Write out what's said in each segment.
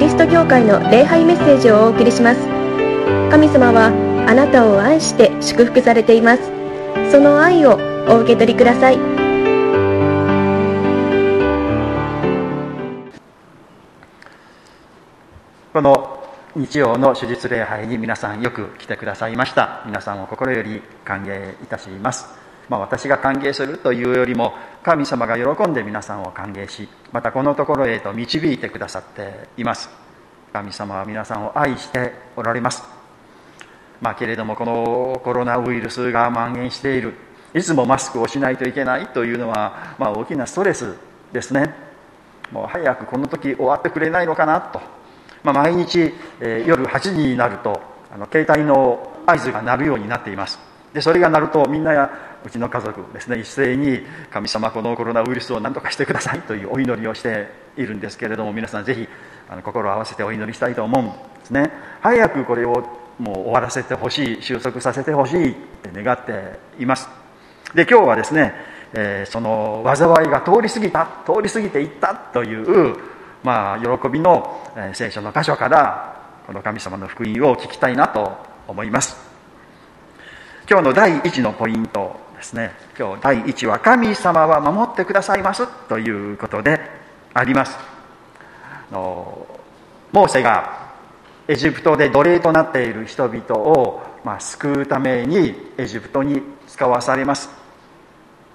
リスト教会の礼拝メッセージをお送りします。神様はあなたを愛して祝福されています。その愛をお受け取りください。この日曜の手術礼拝に皆さんよく来てくださいました。皆さんを心より歓迎いたします。まあ、私が歓迎するというよりも神様が喜んで皆さんを歓迎しまたこのところへと導いてくださっています。神様は皆さんを愛しておられます。まあ、けれどもこのコロナウイルスが蔓延している。いつもマスクをしないといけないというのは、まあ、大きなストレスですね。もう早くこの時終わってくれないのかなと。まあ、毎日、えー、夜8時になるとあの携帯の合図が鳴るようになっています。でそれが鳴るとみんなうちの家族ですね一斉に神様このコロナウイルスを何とかしてくださいというお祈りをしているんですけれども皆さんぜひあの心を合わせてお祈りしたいと思うんですね。早くこれをもう終わらせてほしい収束させてほしいって願っています。で今日はですね、えー、その災いが通り過ぎた通り過ぎていったというまあ、喜びの聖書の箇所からこの神様の福音を聞きたいなと思います。今日の第1のポイント。ですね。今日第1は「神様は守ってくださいます」ということであります。モーセがエジプトで奴隷となっている人々を、まあ、救うためにエジプトに使わされます。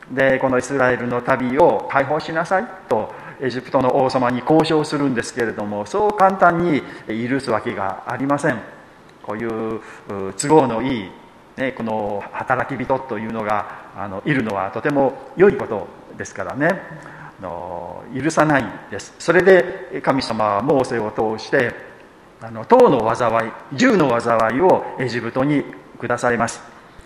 でこのイスラエルの旅を解放しなさいとエジプトの王様に交渉するんですけれどもそう簡単に許すわけがありません。こういう都合のいい、ね、この働き人というのがあのいるのはとても良いことですからね。の許さないです。それで神様はモーセを通してあの塔の災い銃の災いをエジプトに下されます、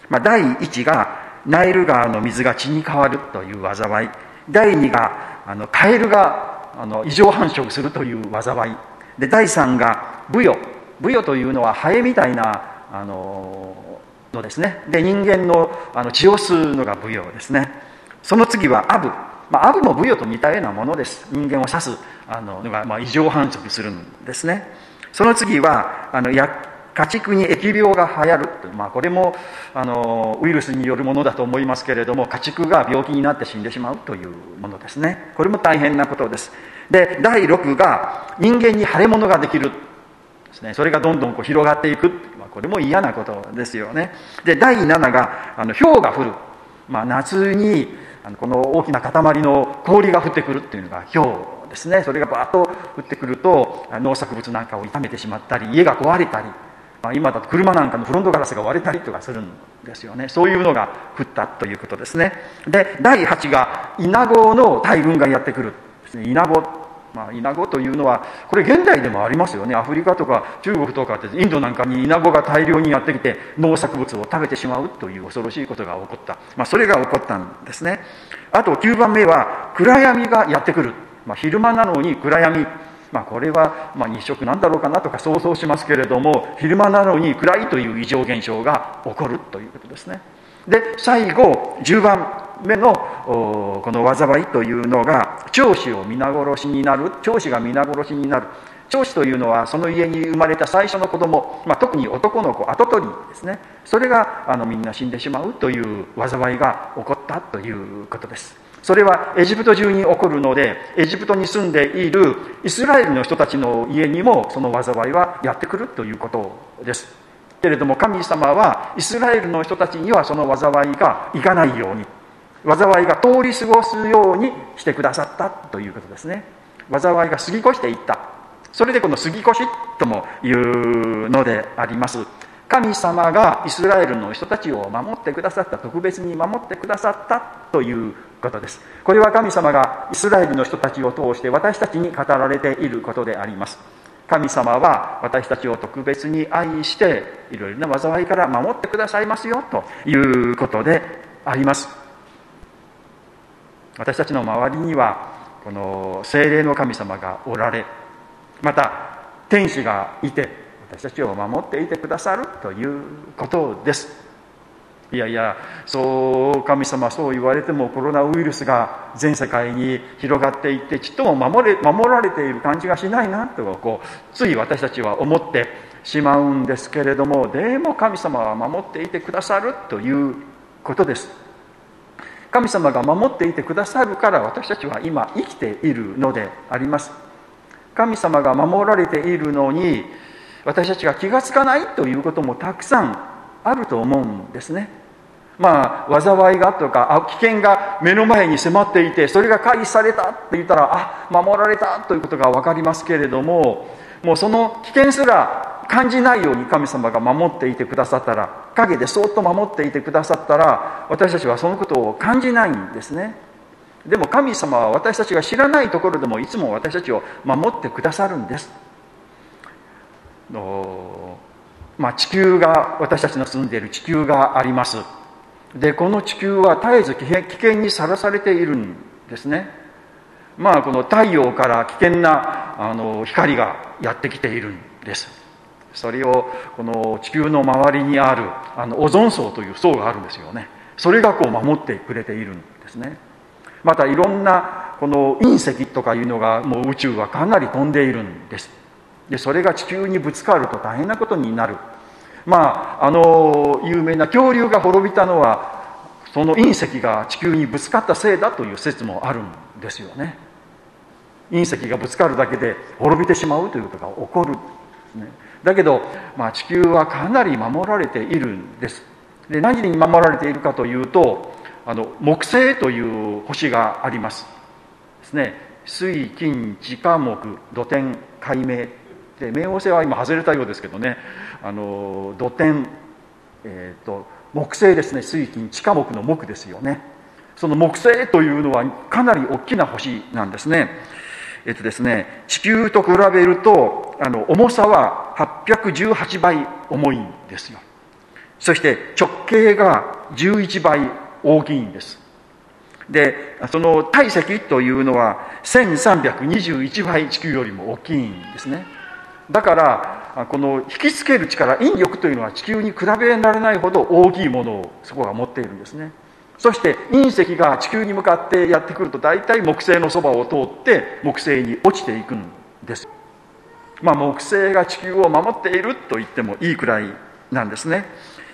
まあ、第1がナイル川の水が血に変わるという災い。第2があのカエルがあの異常繁殖するという災い。で第3がブヨ。ブヨというのはハエみたいなあののですね。で人間のあの血を吸うのがブヨですね。その次はアブ、まあ、アブもブヨと似たようなものです。人間を刺すあののが、まあ、異常繁殖するんですね。その次はあの家畜に疫病が流行る。まあ、これもあのウイルスによるものだと思いますけれども家畜が病気になって死んでしまうというものですね。これも大変なことです。で第6が人間に腫れ物ができる。ですね。それがどんどんこう広がっていく、まあ、これも嫌なことですよね。で第7があの氷が降る、まあ、夏にあのこの大きな塊の氷が降ってくるっていうのが氷ですね。それがバーッと降ってくると農作物なんかを傷めてしまったり家が壊れたりまあ、今だと車なんかのフロントガラスが割れたりとかするんですよね。そういうのが降ったということですね。で第8がイナゴの大群がやってくるですね。イナゴまあ、イナゴというのはこれ現代でもありますよね。アフリカとか中国とかってインドなんかにイナゴが大量にやってきて農作物を食べてしまうという恐ろしいことが起こった、まあ、それが起こったんですね。あと9番目は暗闇がやってくる、まあ、昼間なのに暗闇。まあ、これはま日食なんだろうかなとか想像しますけれども昼間なのに暗いという異常現象が起こるということですね。で最後10番。目のこの災いというのが長子を皆殺しになる長子が皆殺しになる。長子というのはその家に生まれた最初の子供、まあ、特に男の子跡取りですね。それがあのみんな死んでしまうという災いが起こったということです。それはエジプト中に起こるのでエジプトに住んでいるイスラエルの人たちの家にもその災いはやってくるということです。けれども神様はイスラエルの人たちにはその災いがいかないように災いが通り過ごすようにしてくださったということですね。災いが過ぎ越していった。それでこの過ぎ越しともいうのであります。神様がイスラエルの人たちを守ってくださった特別に守ってくださったということです。これは神様がイスラエルの人たちを通して私たちに語られていることであります。神様は私たちを特別に愛していろいろな災いから守ってくださいますよということであります。私たちの周りにはこの精霊の神様がおられまた天使がいて私たちを守っていてくださるということです。いやいやそう神様そう言われてもコロナウイルスが全世界に広がっていってちっとも守れ守られている感じがしないなとこうつい私たちは思ってしまうんですけれどもでも神様は守っていてくださるということです。神様が守っていてくださるから私たちは今生きているのであります。神様が守られているのに私たちが気がつかないということもたくさんあると思うんですね。まあ災いがとか危険が目の前に迫っていてそれが回避されたって言ったらあ守られたということが分かりますけれどももうその危険すら感じないように神様が守っていてくださったら陰でそっと守っていてくださったら私たちはそのことを感じないんですね。でも神様は私たちが知らないところでもいつも私たちを守ってくださるんです。まあ、地球が私たちの住んでいる地球があります。でこの地球は絶えず危険にさらされているんですね。まあこの太陽から危険なあの光がやってきているんです。それをこの地球の周りにあるあのオゾン層という層があるんですよね。それがこう守ってくれているんですね。またいろんなこの隕石とかいうのがもう宇宙はかなり飛んでいるんです。でそれが地球にぶつかると大変なことになる。まああの有名な恐竜が滅びたのはその隕石が地球にぶつかったせいだという説もあるんですよね。隕石がぶつかるだけで滅びてしまうということが起こる。んです、ね、だけど、まあ、地球はかなり守られているんです。で何に守られているかというとあの木星という星があります。ですね。水金地下木土天海明で冥王星は今外れたようですけどね。あの土天、えーと、木星ですね。水金地下木の木ですよね。その木星というのはかなり大きな星なんですね。えっ、とですね地球と比べるとあの重さは818倍重いんですよ。そして直径が11倍大きいんです。でその体積というのは1321倍地球よりも大きいんですね。だからこの引きつける力引力というのは地球に比べられないほど大きいものをそこが持っているんですね。そして隕石が地球に向かってやってくると大体木星のそばを通って木星に落ちていくんです。まあ木星が地球を守っていると言ってもいいくらいなんですね。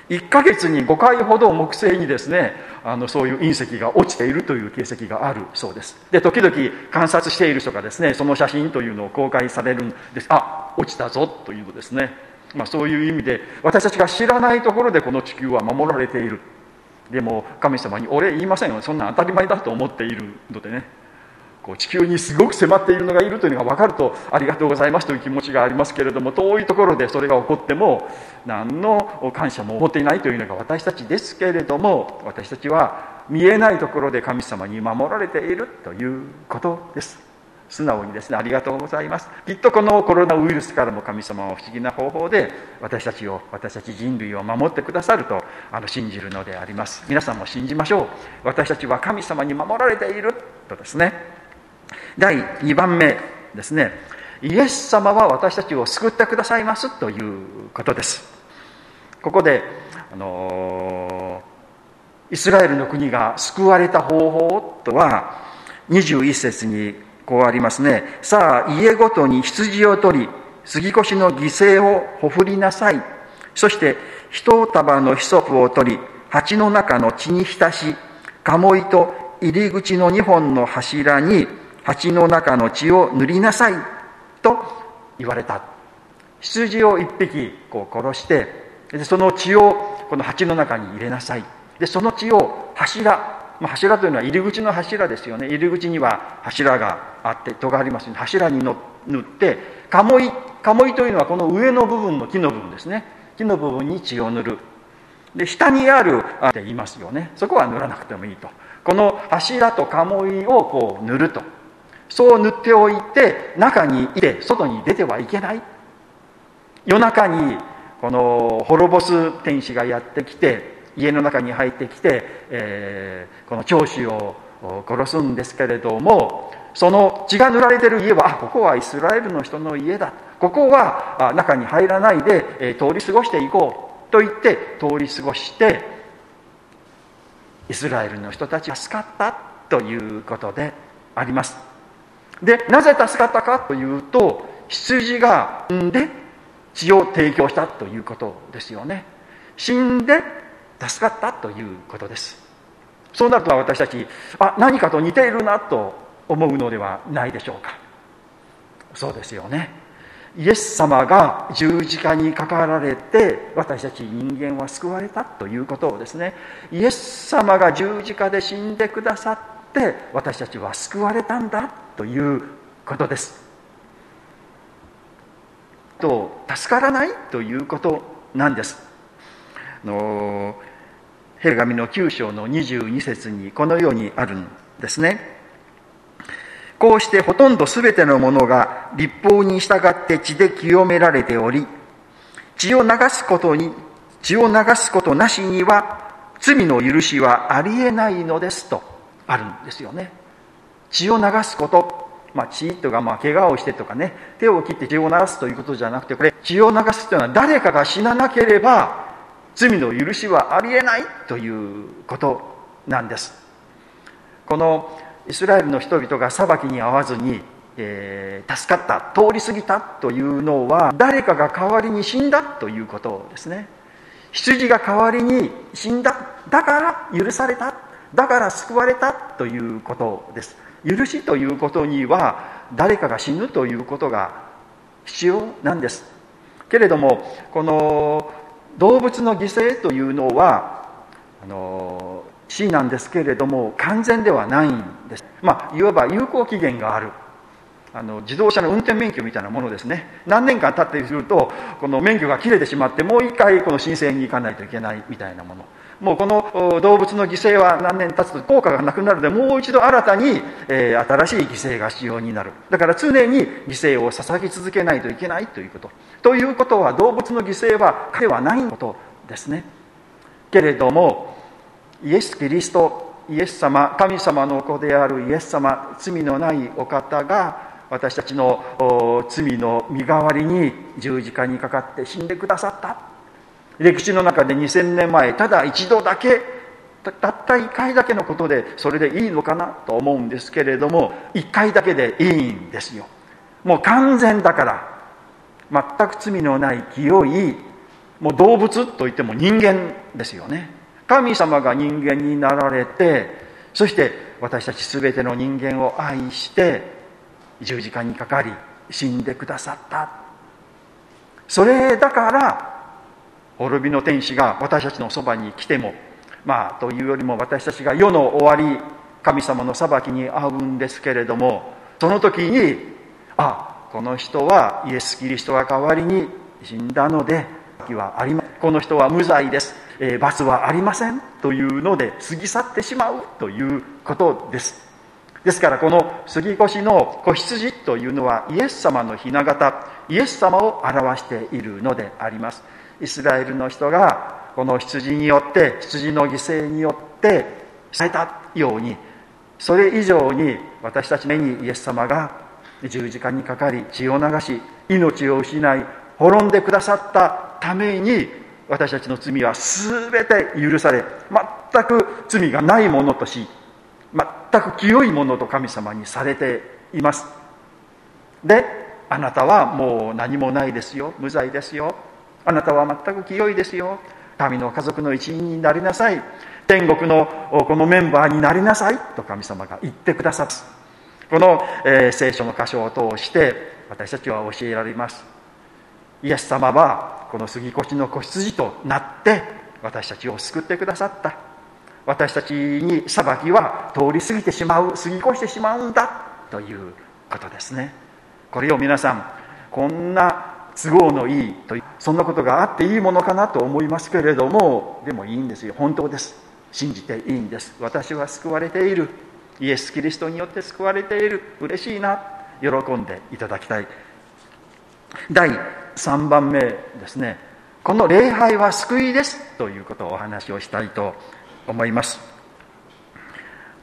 1ヶ月に5回ほど木星にですねあのそういう隕石が落ちているという形跡があるそうです。で時々観察している人がですねその写真というのを公開されるんです。あ落ちたぞというのですね、まあ、そういう意味で私たちが知らないところでこの地球は守られている。でも神様に俺言いませんよ。そんな当たり前だと思っているのでね。こう地球にすごく迫っているのがいるというのが分かるとありがとうございますという気持ちがありますけれども遠いところでそれが起こっても何の感謝も持っていないというのが私たちですけれども私たちは見えないところで神様に守られているということです。素直にですねありがとうございます。きっとこのコロナウイルスからも神様は不思議な方法で私たちを私たち人類を守ってくださるとあの信じるのであります。皆さんも信じましょう。私たちは神様に守られている。とですね。第2番目ですね。イエス様は私たちを救ってくださいます。ということです。ここで、あのイスラエルの国が救われた方法とは21節にこうありますね。さあ家ごとに羊を取り杉越の犠牲をほふりなさい。そして一束のヒソプを取り鉢の中の血に浸し鴨居と入り口の2本の柱に鉢の中の血を塗りなさいと言われた。羊を一匹こう殺してその血をこの鉢の中に入れなさい。でその血を柱、まあ、柱というのは入り口の柱ですよね。入り口には柱があって戸がありますので柱にの塗って鴨居鴨居というのはこの上の部分の木の部分ですね。木の部分に血を塗る。で下にあるあって言いますよね。そこは塗らなくてもいいと。この柱と鴨居をこう塗ると。そう塗っておいて中にいて外に出てはいけない。夜中にこの滅ぼす天使がやってきて家の中に入ってきて、えー、この長子を殺すんですけれどもその血が塗られてる家はあここはイスラエルの人の家だ。ここは中に入らないで、えー、通り過ごしていこうと言って通り過ごしてイスラエルの人たちは助かったということであります。でなぜ助かったかというと羊が産んで血を提供したということですよね。死んで助かったということです。そうなると私たちあ何かと似ているなと思うのではないでしょうか。そうですよね。イエス様が十字架にかかられて私たち人間は救われたということをですね。イエス様が十字架で死んでくださって私たちは救われたんだということです。と助からないということなんです。のヘルガミの9章の22節にこのようにあるんですねこうしてほとんど全てのものが立法に従って血で清められており、血を流すことに、血を流すことなしには罪の許しはありえないのですとあるんですよね。血を流すこと、まあ、血とか、まあ、怪我をしてとかね、手を切って血を流すということじゃなくて、これ、血を流すというのは誰かが死ななければ罪の許しはありえないということなんです。このイスラエルの人々が裁きに遭わずに、えー、助かった通り過ぎたというのは誰かが代わりに死んだということですね。羊が代わりに死んだだから許されただから救われたということです。許しということには誰かが死ぬということが必要なんです。けれどもこの動物の犠牲というのはあの C なんですけれども完全ではないんです。まあいわば有効期限がある。あの自動車の運転免許みたいなものですね。何年間経ってするとこの免許が切れてしまってもう一回この申請に行かないといけないみたいなもの。もうこの動物の犠牲は何年経つと効果がなくなるでもう一度新たに、えー、新しい犠牲が必要になる。だから常に犠牲を捧げ続けないといけないということ。ということは動物の犠牲は彼はないことですね。けれどもイエス・キリストイエス様神様の子であるイエス様罪のないお方が私たちの罪の身代わりに十字架にかかって死んでくださった。歴史の中で2000年前ただ一度だけたった1回だけのことでそれでいいのかなと思うんですけれども1回だけでいいんですよ。もう完全だから全く罪のない清いもう動物といっても人間ですよね。神様が人間になられてそして私たち全ての人間を愛して十字架にかかり死んでくださった。それだから滅びの天使が私たちのそばに来てもまあというよりも私たちが世の終わり神様の裁きに遭うんですけれどもその時にあこの人はイエス・キリストが代わりに死んだのではありまこの人は無罪です。えー、罰はありません。というので過ぎ去ってしまう。ということです。ですからこの杉越の子羊というのはイエス様の雛形イエス様を表しているのであります。イスラエルの人がこの羊によって羊の犠牲によってされたようにそれ以上に私たち目にイエス様が十字架にかかり血を流し命を失い滅んでくださったために私たちの罪は全て許され全く罪がないものとし全く清いものと神様にされています。であなたはもう何もないですよ。無罪ですよ。あなたは全く清いですよ。神の家族の一員になりなさい。天国のこのメンバーになりなさい。と神様が言ってくださるこの、えー、聖書の箇所を通して私たちは教えられます。イエス様はこの杉越の子羊となって私たちを救ってくださった。私たちに裁きは通り過ぎてしまう。過ぎ越してしまうんだ。ということですね。これを皆さんこんな都合のいいというそんなことがあっていいものかなと思いますけれどもでもいいんですよ。本当です。信じていいんです。私は救われている。イエス・キリストによって救われている。嬉しいな。喜んでいただきたい。第3番目ですね。この礼拝は救いですということをお話をしたいと思います。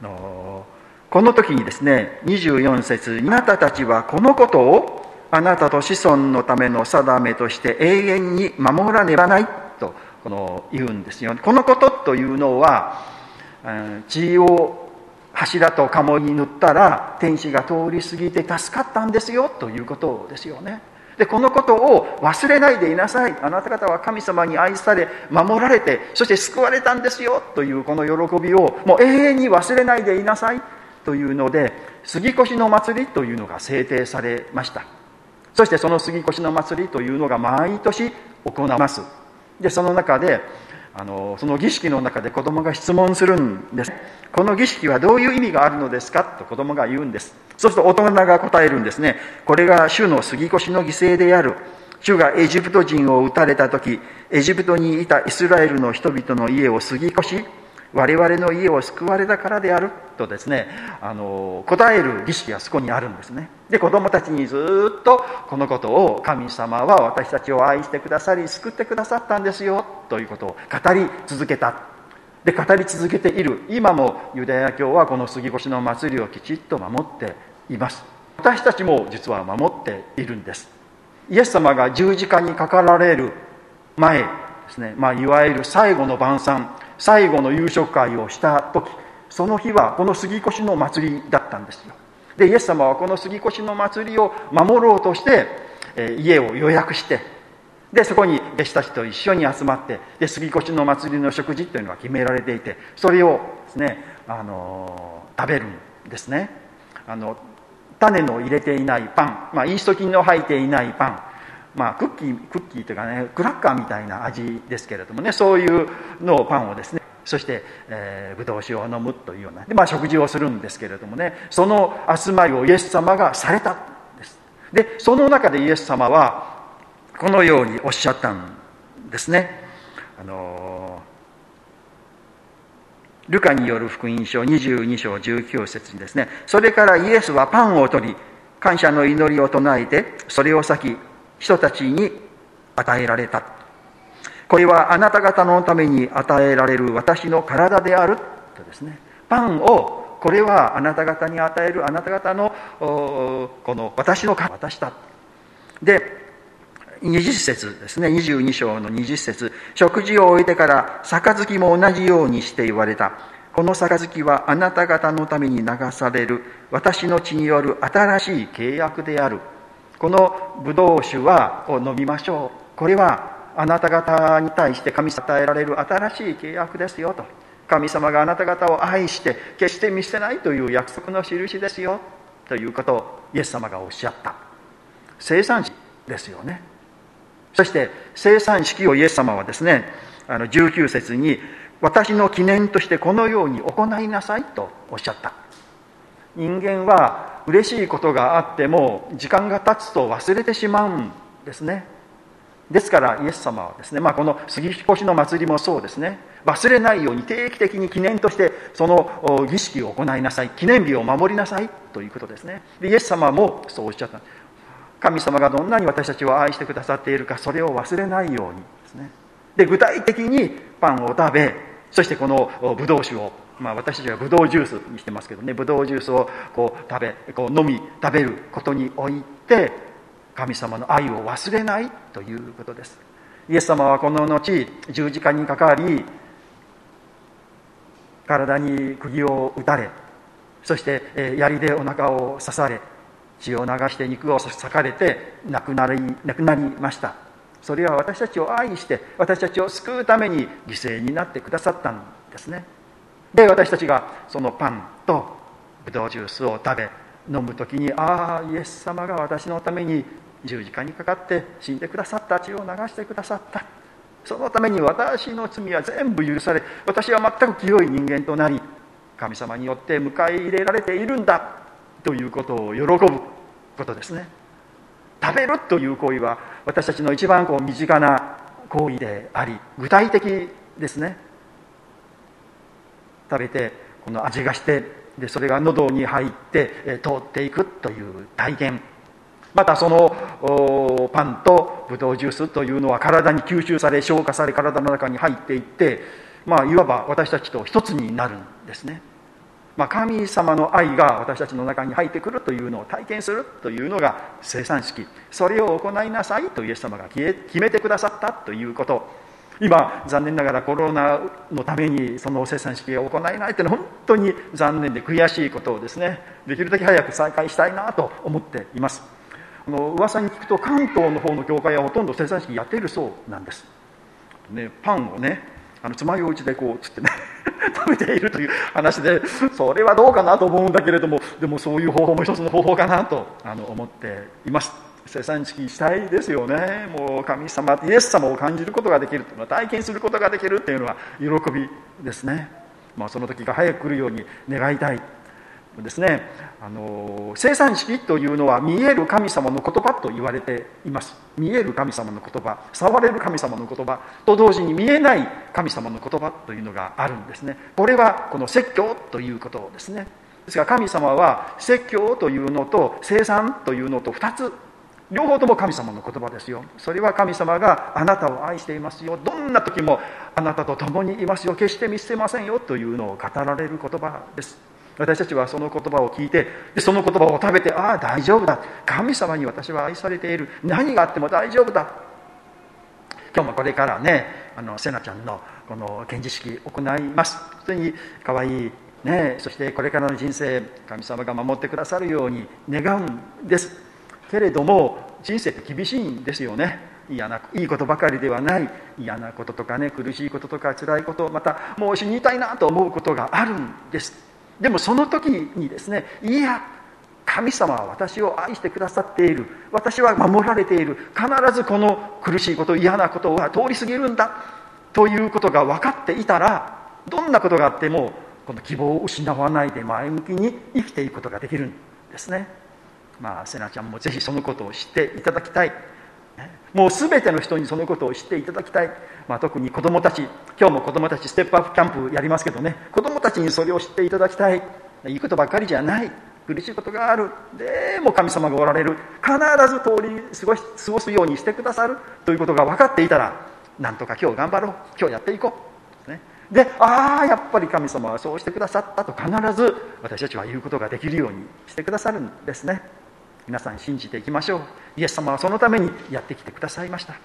この時にですね24節あなたたちはこのことをあなたと子孫のための定めとして永遠に守らねばないとこの言うんですよ。このことというのは血を柱と鴨に塗ったら天使が通り過ぎて助かったんですよということですよね。でこのことを忘れないでいなさい。あなた方は神様に愛され守られてそして救われたんですよというこの喜びをもう永遠に忘れないでいなさいというので杉越の祭りというのが制定されました。そしてその杉越の祭りというのが毎年行わます。でその中であのその儀式の中で子供が質問するんです。この儀式はどういう意味があるのですかと子供が言うんです。そうすると大人が答えるんですね。これが主の杉越の犠牲である。主がエジプト人を撃たれた時エジプトにいたイスラエルの人々の家を杉越し我々の家を救われたからであるとですねあの答える儀式がそこにあるんですね。で子供たちにずっとこのことを神様は私たちを愛してくださり救ってくださったんですよということを語り続けた。で語り続けている。今もユダヤ教はこの杉越の祭りをきちっと守っています。私たちも実は守っているんです。イエス様が十字架にかかられる前ですね、まあ、いわゆる最後の晩餐。最後の夕食会をした時その日はこの杉越の祭りだったんですよ。でイエス様はこの杉越の祭りを守ろうとして、え家を予約してでそこに弟子たちと一緒に集まってで杉越の祭りの食事というのが決められていてそれをですねあの食べるんですね。あの種の入れていないパン、まあ、イースト菌の入っていないパンまあ、クッキークッキーというかねクラッカーみたいな味ですけれどもねそういうのをパンをですねそして、えー、ブドウ酒を飲むというようなで、まあ、食事をするんですけれどもねその集まりをイエス様がされたんです。でその中でイエス様はこのようにおっしゃったんですね。あのルカによる福音書22章19節にですねそれからイエスはパンを取り感謝の祈りを唱えてそれを裂き人たちに与えられた。これはあなた方のために与えられる私の体である。とですねパンをこれはあなた方に与えるあなた方のこの私の渡したで20節ですね。22章の20節。食事を終えてから杯も同じようにして言われた。この杯はあなた方のために流される。私の血による新しい契約である。このブドウ酒はを飲みましょう。これはあなた方に対して神様与えられる新しい契約ですよと。神様があなた方を愛して決して見捨てないという約束の印ですよ。ということをイエス様がおっしゃった。生産式ですよね。そして生産式をイエス様はですねあの19節に私の記念としてこのように行いなさいとおっしゃった。人間は嬉しいことがあっても時間が経つと忘れてしまうんですね。ですからイエス様はですね、まあ、この杉越の祭りもそうですね。忘れないように定期的に記念としてその儀式を行いなさい。記念日を守りなさい。ということですね。でイエス様もそうおっしゃった。神様がどんなに私たちを愛してくださっているかそれを忘れないようにですね。で具体的にパンを食べそしてこのブドウ酒をまあ、私たちはブドウジュースにしてますけどねブドウジュースをこう食べこう飲み食べることにおいて神様の愛を忘れないということです。イエス様はこの後十字架にかかり体に釘を打たれそして槍でお腹を刺され血を流して肉を裂かれて亡くなり亡くなりました。それは私たちを愛して私たちを救うために犠牲になってくださったんですね。で私たちがそのパンとブドウジュースを食べ飲む時にああイエス様が私のために十字架にかかって死んでくださった血を流してくださった。そのために私の罪は全部許され私は全く清い人間となり神様によって迎え入れられているんだということを喜ぶことですね。食べるという行為は私たちの一番こう身近な行為であり具体的ですね。食べてこの味がしてでそれが喉に入ってえ通っていくという体験。またそのパンとブドウジュースというのは体に吸収され消化され体の中に入っていってまあいわば私たちと一つになるんですね、まあ、神様の愛が私たちの中に入ってくるというのを体験するというのが生産式。それを行いなさいとイエス様が決めてくださったということ。今残念ながらコロナのためにその生産式が行えないというのは本当に残念で悔しいことをですねできるだけ早く再開したいなと思っています。あの噂に聞くと関東の方の教会はほとんど生産式やっているそうなんです、ね、パンをねあの爪楊枝でこうつってね 食べているという話でそれはどうかなと思うんだけれどもでもそういう方法も一つの方法かなとあの思っています。生産式したいですよね。もう神様イエス様を感じることができるというのは体験することができるというのは喜びですね、まあ、その時が早く来るように願いたい。ですね。あの生産式というのは見える神様の言葉と言われています。見える神様の言葉触れる神様の言葉と同時に見えない神様の言葉というのがあるんですね。これはこの説教ということですね。ですが神様は説教というのと生産というのと2つ両方とも神様の言葉ですよ。それは神様があなたを愛していますよ。どんな時もあなたと共にいますよ。決して見捨てませんよ。というのを語られる言葉です。私たちはその言葉を聞いてその言葉を食べてああ大丈夫だ。神様に私は愛されている。何があっても大丈夫だ。今日もこれからねあのせなちゃんのこの献辞式行います。本当に可愛いね。そしてこれからの人生神様が守ってくださるように願うんです。けれども人生って厳しいんですよね。嫌ないいことばかりではない嫌なこととかね苦しいこととか辛いことまたもう死にたいなと思うことがあるんです。でもその時にですねいや神様は私を愛してくださっている。私は守られている。必ずこの苦しいこと嫌なことは通り過ぎるんだ。ということが分かっていたらどんなことがあってもこの希望を失わないで前向きに生きていくことができるんですね。まあせなちゃんもぜひそのことを知っていただきたい。もう全ての人にそのことを知っていただきたい、まあ、特に子どもたち。今日も子どもたちステップアップキャンプやりますけどね。子どもたちにそれを知っていただきたい。いいことばっかりじゃない。苦しいことがある。でも神様がおられる。必ず通り過ごし過ごすようにしてくださる。ということが分かっていたらなんとか今日頑張ろう。今日やっていこう、ね、でああやっぱり神様はそうしてくださったと必ず私たちは言うことができるようにしてくださるんですね。皆さん信じていきましょう。イエス様はそのためにやってきてくださいました。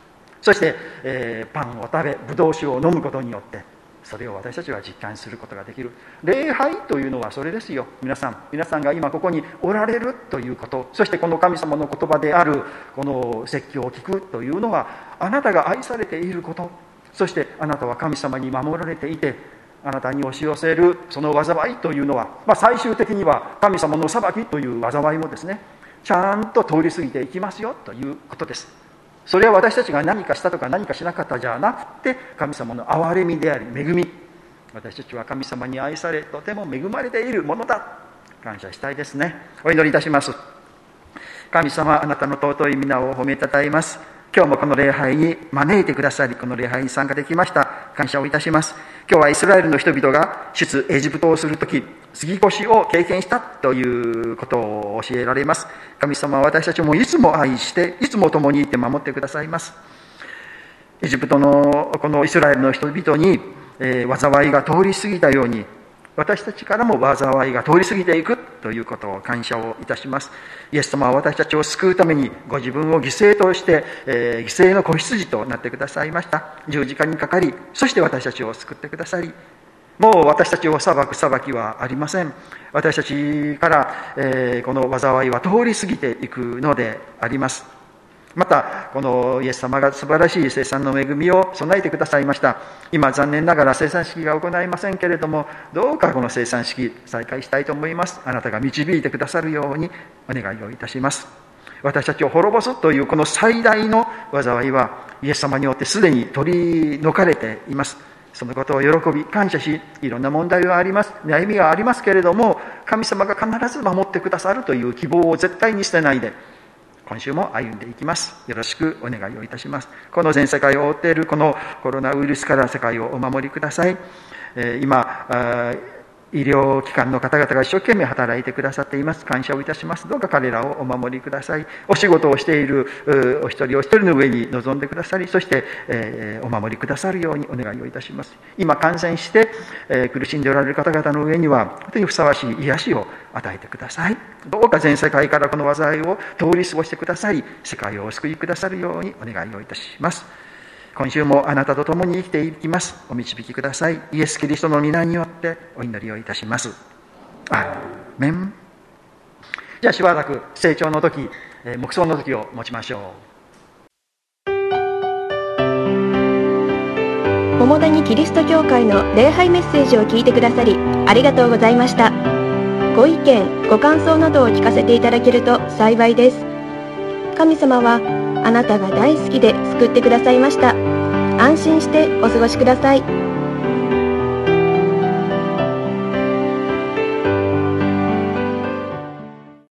そして、えー、パンを食べブドウ酒を飲むことによってそれを私たちは実感することができる。礼拝というのはそれですよ。皆さん皆さんが今ここにおられるということ。そしてこの神様の言葉であるこの説教を聞くというのはあなたが愛されていること。そしてあなたは神様に守られていてあなたに押し寄せるその災いというのは、まあ、最終的には神様の裁きという災いもですね。ちゃんと通り過ぎていきますよということです。それは私たちが何かしたとか何かしなかったじゃなくて神様の憐れみであり恵み。私たちは神様に愛されとても恵まれているものだ。感謝したいですね。お祈りいたします。神様あなたの尊い皆を褒めたたえます。今日もこの礼拝に招いてくださりこの礼拝に参加できました。感謝をいたします。今日はイスラエルの人々が出エジプトをする時杉越を経験したということを教えられます。神様は私たちもいつも愛していつも共にいて守ってくださいます。エジプトのこのイスラエルの人々に、えー、災いが通り過ぎたように私たちからも災いが通り過ぎていくということを感謝をいたします。イエス様は私たちを救うためにご自分を犠牲として、えー、犠牲の子羊となってくださいました。十字架にかかりそして私たちを救ってくださりもう私たちを裁く裁きはありません。私たちから、えー、この災いは通り過ぎていくのであります。またこのイエス様が素晴らしい生産の恵みを備えてくださいました。今残念ながら生産式が行いませんけれどもどうかこの生産式再開したいと思います。あなたが導いてくださるようにお願いをいたします。私たちを滅ぼすというこの最大の災いはイエス様によってすでに取り除かれています。そのことを喜び感謝しいろんな問題はあります。悩みがありますけれども神様が必ず守ってくださるという希望を絶対に捨てないで今週も歩んでいきます。よろしくお願いをいたします。この全世界を覆っているこのコロナウイルスから世界をお守りください。今、医療機関の方々が一生懸命働いてくださっています。感謝をいたします。どうか彼らをお守りください。お仕事をしているお一人お一人の上に臨んでくださり、そして、えー、お守りくださるようにお願いをいたします。今感染して、えー、苦しんでおられる方々の上には、本当にふさわしい癒しを与えてください。どうか全世界からこの災いを通り過ごしてくださり、世界をお救いくださるようにお願いをいたします。今週もあなたと共に生きていきます。お導きください。イエス・キリストの皆によってお祈りをいたします。アメン。じゃあしばらく成長の時黙想の時を持ちましょう。桃谷キリスト教会の礼拝メッセージを聞いてくださりありがとうございました。ご意見ご感想などを聞かせていただけると幸いです。神様はあなたが大好きで救ってくださいました。安心してお過ごしください。